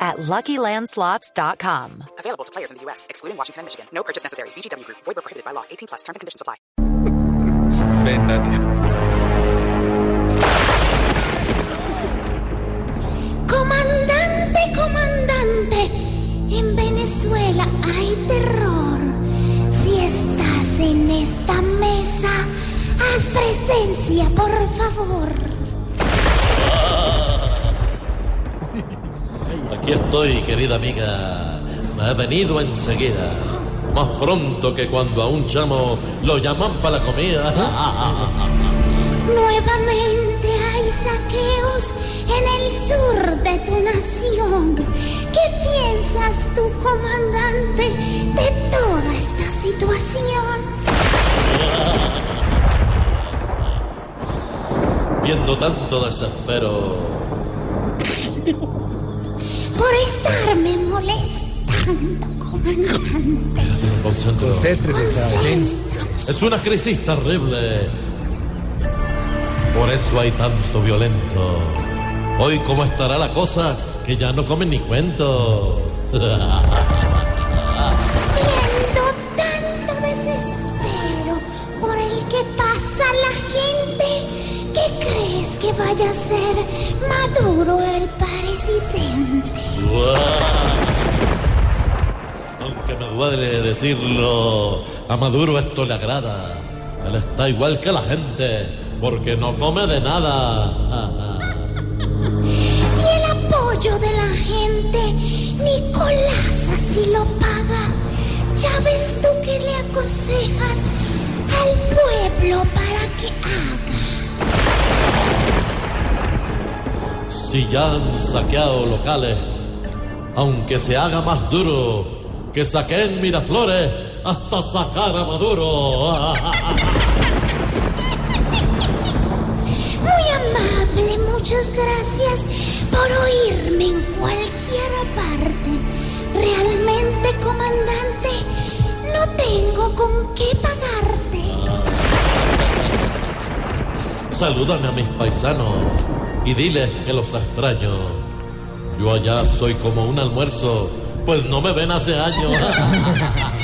at LuckyLandSlots.com. Available to players in the U.S., excluding Washington and Michigan. No purchase necessary. VGW Group. Void where prohibited by law. 18 plus. Terms and conditions apply. Ven, Dani. Comandante, comandante, en Venezuela hay terror. Si estás en esta mesa, haz presencia, por favor. Aquí estoy, querida amiga. Me he venido enseguida. Más pronto que cuando a un chamo lo llaman para la comida. Nuevamente hay saqueos en el sur de tu nación. ¿Qué piensas tú, comandante, de toda esta situación? Viendo tanto desespero. Por estarme molestando, comandante. Concéntrate. Concéntrese. Es una crisis terrible. Por eso hay tanto violento. Hoy cómo estará la cosa que ya no comen ni cuento. vaya a ser Maduro el presidente? Aunque me duele decirlo, a Maduro esto le agrada. Él está igual que la gente, porque no come de nada. Si el apoyo de la gente, Nicolás así lo paga, ya ves tú que le aconsejas al pueblo para que Si ya han saqueado locales, aunque se haga más duro, que saquen Miraflores hasta sacar a Maduro. Muy amable, muchas gracias por oírme en cualquier parte. Realmente, comandante, no tengo con qué pagarte. Salúdame a mis paisanos y diles que los extraño. Yo allá soy como un almuerzo, pues no me ven hace años.